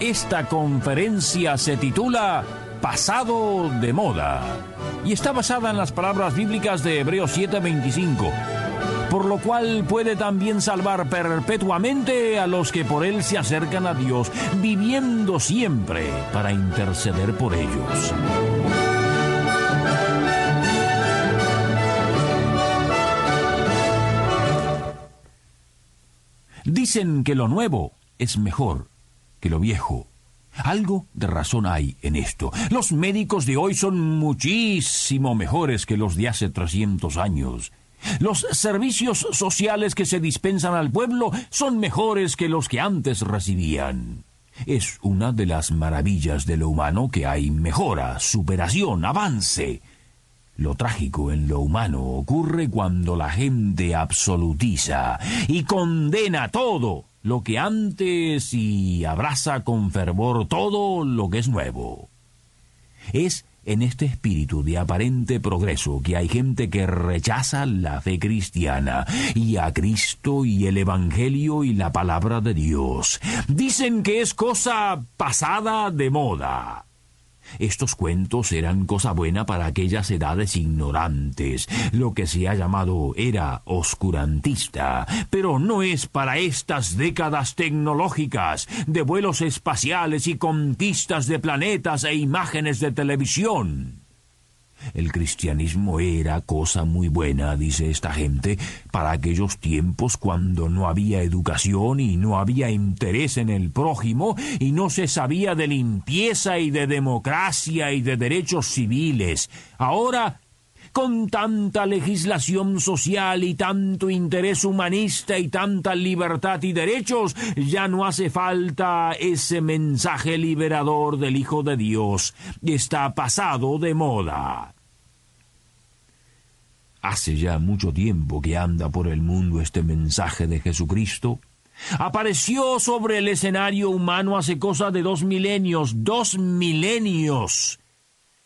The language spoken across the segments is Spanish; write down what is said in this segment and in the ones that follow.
Esta conferencia se titula Pasado de Moda y está basada en las palabras bíblicas de Hebreos 7:25, por lo cual puede también salvar perpetuamente a los que por él se acercan a Dios, viviendo siempre para interceder por ellos. Dicen que lo nuevo es mejor que lo viejo. Algo de razón hay en esto. Los médicos de hoy son muchísimo mejores que los de hace 300 años. Los servicios sociales que se dispensan al pueblo son mejores que los que antes recibían. Es una de las maravillas de lo humano que hay mejora, superación, avance. Lo trágico en lo humano ocurre cuando la gente absolutiza y condena todo lo que antes y abraza con fervor todo lo que es nuevo. Es en este espíritu de aparente progreso que hay gente que rechaza la fe cristiana y a Cristo y el Evangelio y la palabra de Dios. Dicen que es cosa pasada de moda. Estos cuentos eran cosa buena para aquellas edades ignorantes, lo que se ha llamado era oscurantista, pero no es para estas décadas tecnológicas, de vuelos espaciales y conquistas de planetas e imágenes de televisión. El cristianismo era cosa muy buena, dice esta gente, para aquellos tiempos cuando no había educación y no había interés en el prójimo y no se sabía de limpieza y de democracia y de derechos civiles. Ahora con tanta legislación social y tanto interés humanista y tanta libertad y derechos, ya no hace falta ese mensaje liberador del Hijo de Dios. Está pasado de moda. Hace ya mucho tiempo que anda por el mundo este mensaje de Jesucristo. Apareció sobre el escenario humano hace cosa de dos milenios, dos milenios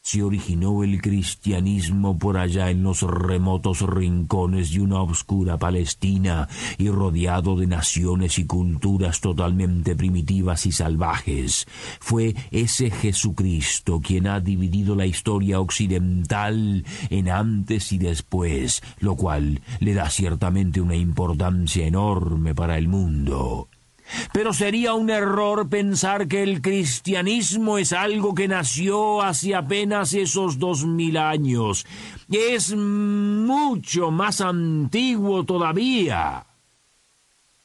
se originó el cristianismo por allá en los remotos rincones de una oscura Palestina y rodeado de naciones y culturas totalmente primitivas y salvajes. Fue ese Jesucristo quien ha dividido la historia occidental en antes y después, lo cual le da ciertamente una importancia enorme para el mundo. Pero sería un error pensar que el cristianismo es algo que nació hace apenas esos dos mil años. Es mucho más antiguo todavía.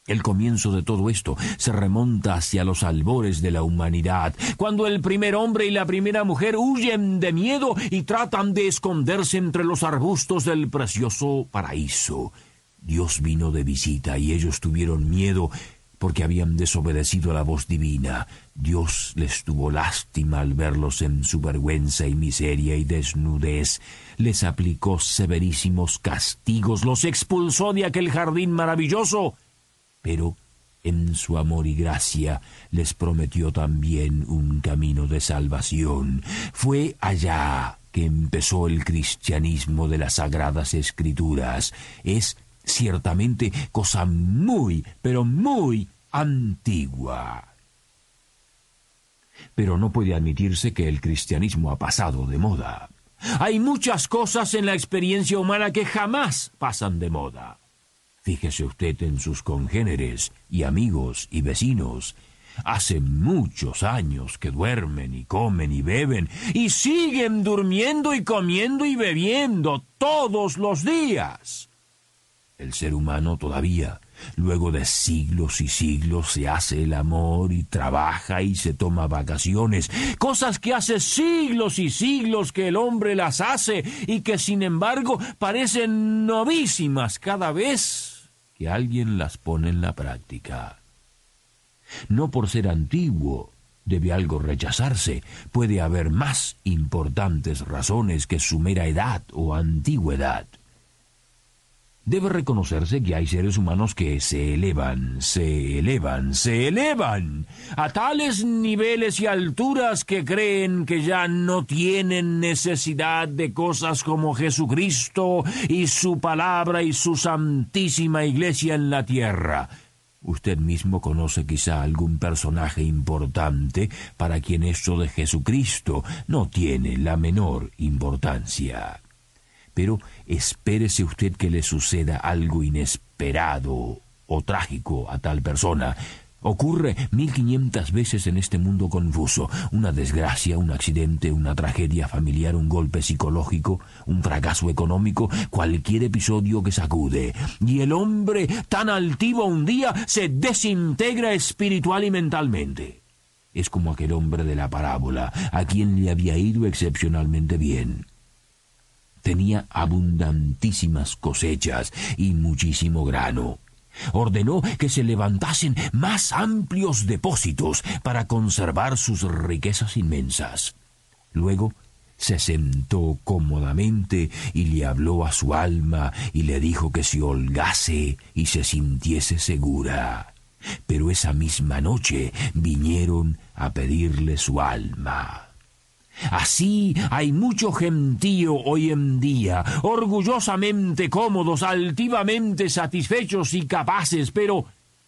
El comienzo de todo esto se remonta hacia los albores de la humanidad, cuando el primer hombre y la primera mujer huyen de miedo y tratan de esconderse entre los arbustos del precioso paraíso. Dios vino de visita y ellos tuvieron miedo porque habían desobedecido a la voz divina. Dios les tuvo lástima al verlos en su vergüenza y miseria y desnudez. Les aplicó severísimos castigos, los expulsó de aquel jardín maravilloso. Pero en su amor y gracia les prometió también un camino de salvación. Fue allá que empezó el cristianismo de las sagradas escrituras. Es ciertamente cosa muy, pero muy antigua. Pero no puede admitirse que el cristianismo ha pasado de moda. Hay muchas cosas en la experiencia humana que jamás pasan de moda. Fíjese usted en sus congéneres y amigos y vecinos. Hace muchos años que duermen y comen y beben y siguen durmiendo y comiendo y bebiendo todos los días. El ser humano todavía, luego de siglos y siglos, se hace el amor y trabaja y se toma vacaciones, cosas que hace siglos y siglos que el hombre las hace y que sin embargo parecen novísimas cada vez que alguien las pone en la práctica. No por ser antiguo, debe algo rechazarse, puede haber más importantes razones que su mera edad o antigüedad. Debe reconocerse que hay seres humanos que se elevan, se elevan, se elevan a tales niveles y alturas que creen que ya no tienen necesidad de cosas como Jesucristo y su palabra y su santísima iglesia en la tierra. Usted mismo conoce quizá algún personaje importante para quien esto de Jesucristo no tiene la menor importancia pero espérese usted que le suceda algo inesperado o trágico a tal persona. Ocurre mil quinientas veces en este mundo confuso. Una desgracia, un accidente, una tragedia familiar, un golpe psicológico, un fracaso económico, cualquier episodio que sacude. Y el hombre, tan altivo un día, se desintegra espiritual y mentalmente. Es como aquel hombre de la parábola, a quien le había ido excepcionalmente bien tenía abundantísimas cosechas y muchísimo grano. Ordenó que se levantasen más amplios depósitos para conservar sus riquezas inmensas. Luego se sentó cómodamente y le habló a su alma y le dijo que se holgase y se sintiese segura. Pero esa misma noche vinieron a pedirle su alma. Así hay mucho gentío hoy en día, orgullosamente cómodos, altivamente satisfechos y capaces, pero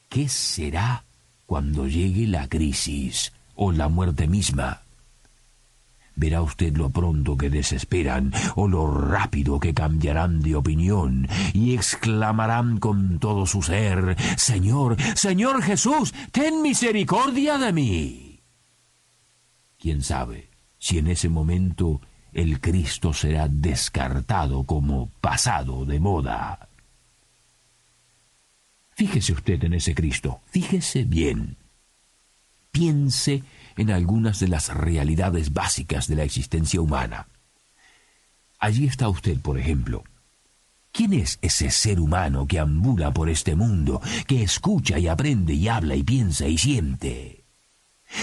¿qué será cuando llegue la crisis o la muerte misma? Verá usted lo pronto que desesperan o lo rápido que cambiarán de opinión y exclamarán con todo su ser, Señor, Señor Jesús, ten misericordia de mí. ¿Quién sabe? Si en ese momento el Cristo será descartado como pasado de moda. Fíjese usted en ese Cristo, fíjese bien. Piense en algunas de las realidades básicas de la existencia humana. Allí está usted, por ejemplo. ¿Quién es ese ser humano que ambula por este mundo, que escucha y aprende y habla y piensa y siente?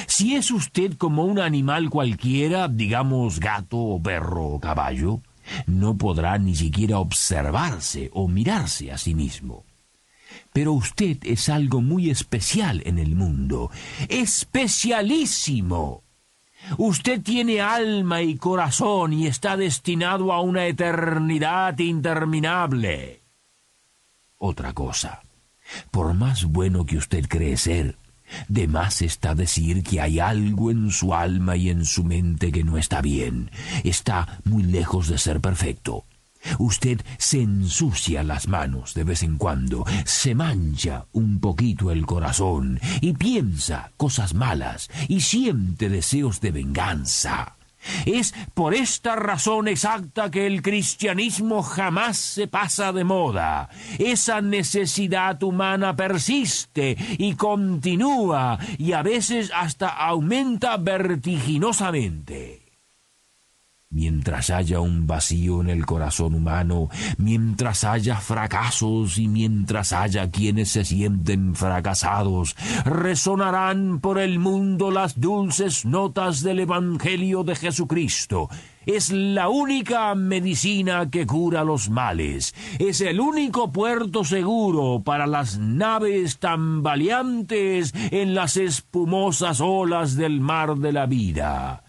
Si es usted como un animal cualquiera, digamos gato o perro o caballo, no podrá ni siquiera observarse o mirarse a sí mismo. Pero usted es algo muy especial en el mundo, especialísimo. Usted tiene alma y corazón y está destinado a una eternidad interminable. Otra cosa, por más bueno que usted cree ser, de más está decir que hay algo en su alma y en su mente que no está bien. Está muy lejos de ser perfecto. Usted se ensucia las manos de vez en cuando, se mancha un poquito el corazón y piensa cosas malas y siente deseos de venganza. Es por esta razón exacta que el cristianismo jamás se pasa de moda. Esa necesidad humana persiste y continúa y a veces hasta aumenta vertiginosamente. Mientras haya un vacío en el corazón humano, mientras haya fracasos y mientras haya quienes se sienten fracasados, resonarán por el mundo las dulces notas del Evangelio de Jesucristo. Es la única medicina que cura los males. Es el único puerto seguro para las naves tambaleantes en las espumosas olas del mar de la vida.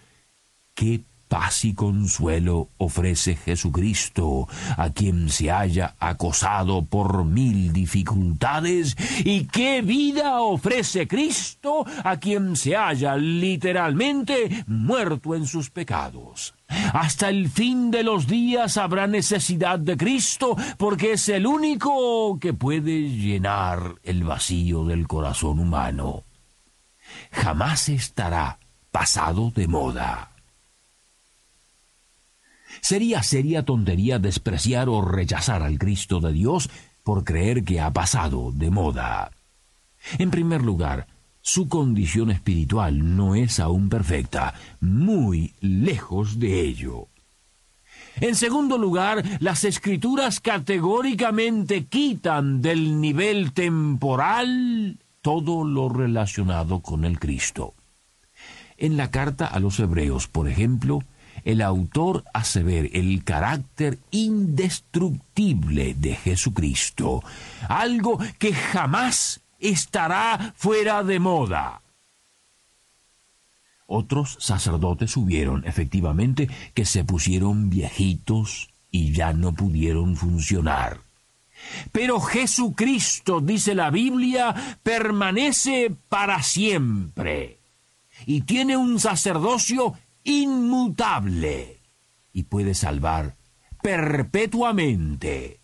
¿Qué Paz y consuelo ofrece Jesucristo a quien se haya acosado por mil dificultades y qué vida ofrece Cristo a quien se haya literalmente muerto en sus pecados. Hasta el fin de los días habrá necesidad de Cristo porque es el único que puede llenar el vacío del corazón humano. Jamás estará pasado de moda. Sería seria tontería despreciar o rechazar al Cristo de Dios por creer que ha pasado de moda. En primer lugar, su condición espiritual no es aún perfecta, muy lejos de ello. En segundo lugar, las escrituras categóricamente quitan del nivel temporal todo lo relacionado con el Cristo. En la carta a los hebreos, por ejemplo, el autor hace ver el carácter indestructible de Jesucristo, algo que jamás estará fuera de moda. Otros sacerdotes hubieron, efectivamente, que se pusieron viejitos y ya no pudieron funcionar. Pero Jesucristo, dice la Biblia, permanece para siempre y tiene un sacerdocio inmutable y puede salvar perpetuamente.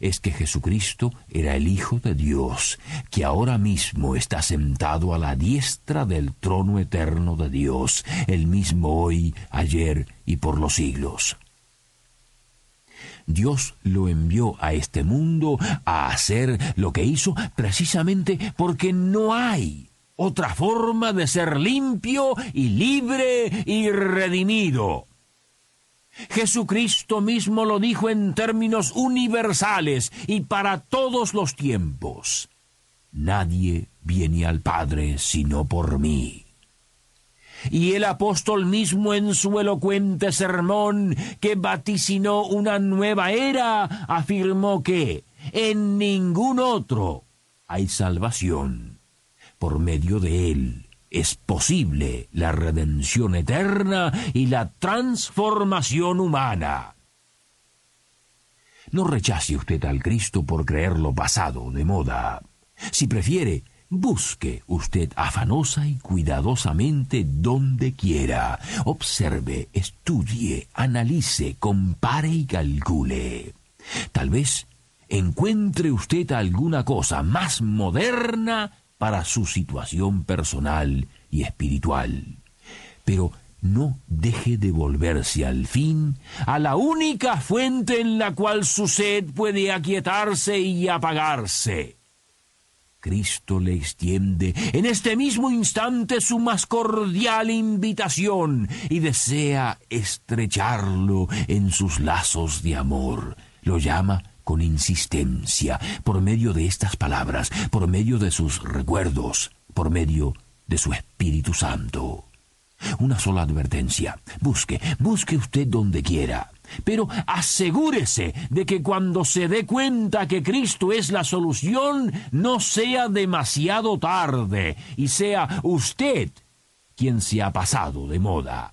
Es que Jesucristo era el Hijo de Dios, que ahora mismo está sentado a la diestra del trono eterno de Dios, el mismo hoy, ayer y por los siglos. Dios lo envió a este mundo a hacer lo que hizo precisamente porque no hay otra forma de ser limpio y libre y redimido. Jesucristo mismo lo dijo en términos universales y para todos los tiempos. Nadie viene al Padre sino por mí. Y el apóstol mismo en su elocuente sermón que vaticinó una nueva era afirmó que en ningún otro hay salvación. Por medio de él es posible la redención eterna y la transformación humana. No rechace usted al Cristo por creerlo pasado de moda. Si prefiere, Busque usted afanosa y cuidadosamente donde quiera. Observe, estudie, analice, compare y calcule. Tal vez encuentre usted alguna cosa más moderna para su situación personal y espiritual. Pero no deje de volverse al fin a la única fuente en la cual su sed puede aquietarse y apagarse Cristo le extiende en este mismo instante su más cordial invitación y desea estrecharlo en sus lazos de amor. Lo llama con insistencia, por medio de estas palabras, por medio de sus recuerdos, por medio de su Espíritu Santo. Una sola advertencia. Busque, busque usted donde quiera. Pero asegúrese de que cuando se dé cuenta que Cristo es la solución, no sea demasiado tarde y sea usted quien se ha pasado de moda.